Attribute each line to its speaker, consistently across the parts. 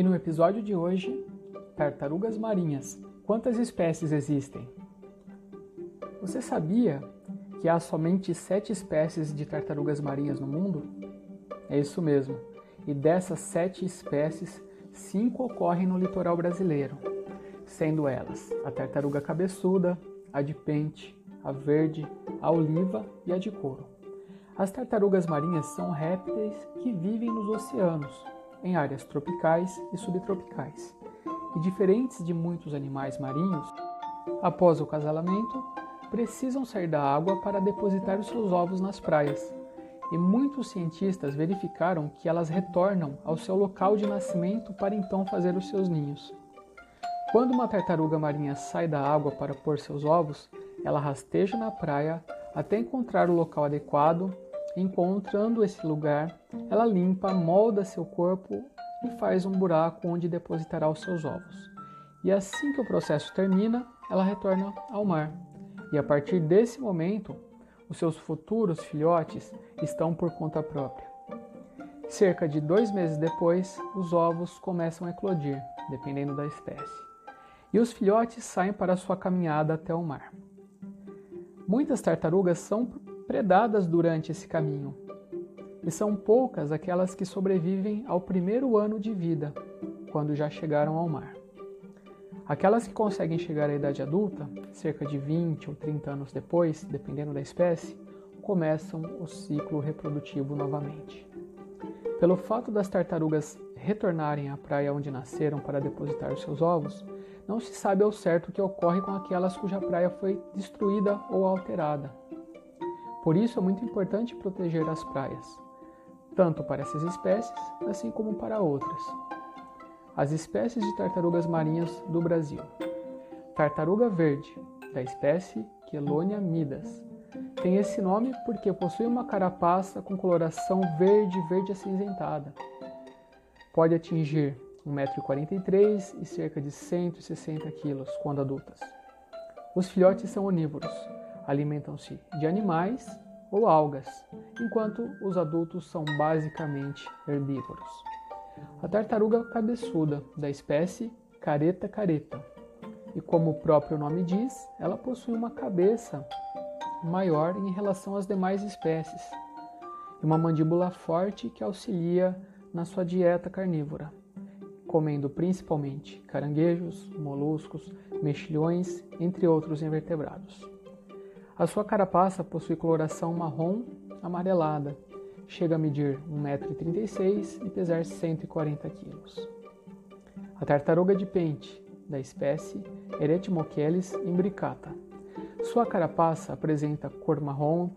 Speaker 1: E no episódio de hoje, tartarugas marinhas. Quantas espécies existem? Você sabia que há somente sete espécies de tartarugas marinhas no mundo? É isso mesmo. E dessas sete espécies, cinco ocorrem no litoral brasileiro, sendo elas a tartaruga cabeçuda, a de pente, a verde, a oliva e a de couro. As tartarugas marinhas são répteis que vivem nos oceanos, em áreas tropicais e subtropicais. E diferentes de muitos animais marinhos, após o casalamento, precisam sair da água para depositar os seus ovos nas praias. E muitos cientistas verificaram que elas retornam ao seu local de nascimento para então fazer os seus ninhos. Quando uma tartaruga marinha sai da água para pôr seus ovos, ela rasteja na praia até encontrar o local adequado. Encontrando esse lugar, ela limpa, molda seu corpo e faz um buraco onde depositará os seus ovos. E assim que o processo termina, ela retorna ao mar. E a partir desse momento, os seus futuros filhotes estão por conta própria. Cerca de dois meses depois, os ovos começam a eclodir, dependendo da espécie. E os filhotes saem para sua caminhada até o mar. Muitas tartarugas são predadas durante esse caminho, e são poucas aquelas que sobrevivem ao primeiro ano de vida, quando já chegaram ao mar. Aquelas que conseguem chegar à idade adulta, cerca de 20 ou 30 anos depois, dependendo da espécie, começam o ciclo reprodutivo novamente. Pelo fato das tartarugas retornarem à praia onde nasceram para depositar os seus ovos, não se sabe ao certo o que ocorre com aquelas cuja praia foi destruída ou alterada. Por isso é muito importante proteger as praias, tanto para essas espécies assim como para outras. As espécies de tartarugas marinhas do Brasil: Tartaruga verde, da espécie Quelonia midas. Tem esse nome porque possui uma carapaça com coloração verde verde acinzentada. Pode atingir 1,43m e cerca de 160 kg quando adultas. Os filhotes são onívoros, alimentam-se de animais ou algas, enquanto os adultos são basicamente herbívoros. A tartaruga cabeçuda, da espécie Careta careta. E como o próprio nome diz, ela possui uma cabeça maior em relação às demais espécies e uma mandíbula forte que auxilia na sua dieta carnívora comendo principalmente caranguejos, moluscos, mexilhões, entre outros invertebrados. A sua carapaça possui coloração marrom amarelada, chega a medir 1,36m e pesar 140 kg. A tartaruga de pente, da espécie Eretimocheles imbricata. Sua carapaça apresenta cor marrom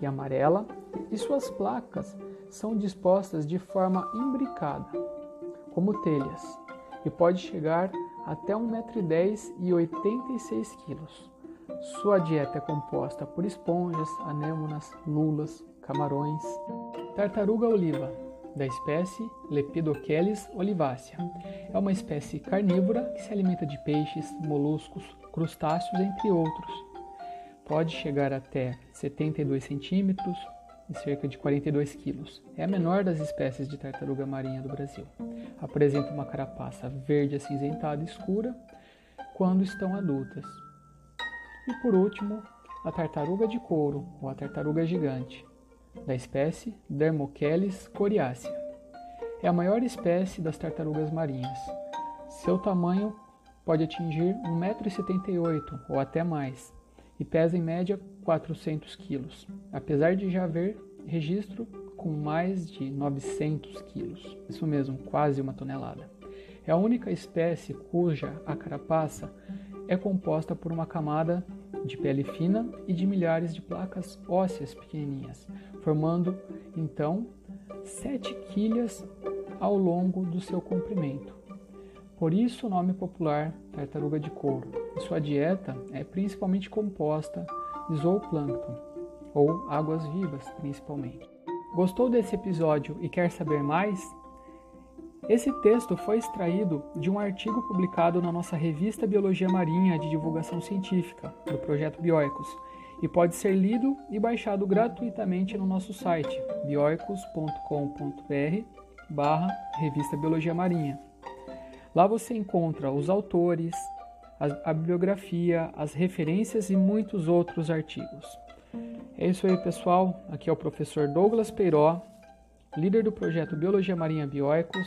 Speaker 1: e amarela e suas placas são dispostas de forma imbricada, como telhas, e pode chegar até 1,10m e 86 kg. Sua dieta é composta por esponjas, anêmonas, lulas, camarões. Tartaruga oliva, da espécie Lepidocheles olivácea. É uma espécie carnívora que se alimenta de peixes, moluscos, crustáceos, entre outros. Pode chegar até 72 centímetros, e cerca de 42 quilos. É a menor das espécies de tartaruga marinha do Brasil. Apresenta uma carapaça verde acinzentada escura quando estão adultas. E por último, a tartaruga de couro, ou a tartaruga gigante, da espécie Dermocheles coriácea. É a maior espécie das tartarugas marinhas. Seu tamanho pode atingir 1,78m ou até mais, e pesa em média 400 quilos, apesar de já haver registro com mais de 900 quilos. Isso mesmo, quase uma tonelada. É a única espécie cuja a carapaça é composta por uma camada de pele fina e de milhares de placas ósseas pequenininhas, formando então sete quilhas ao longo do seu comprimento. Por isso o nome popular tartaruga de couro. E sua dieta é principalmente composta de zooplâncton, ou águas vivas principalmente. Gostou desse episódio e quer saber mais? Esse texto foi extraído de um artigo publicado na nossa revista Biologia Marinha de Divulgação Científica, do projeto Bioicos, e pode ser lido e baixado gratuitamente no nosso site bioicos.com.br barra Revista Biologia Marinha. Lá você encontra os autores, a, bibliografia, as referências e muitos outros artigos. É isso aí, pessoal. Aqui é o professor Douglas Peiró, líder do projeto Biologia Marinha Bioicos,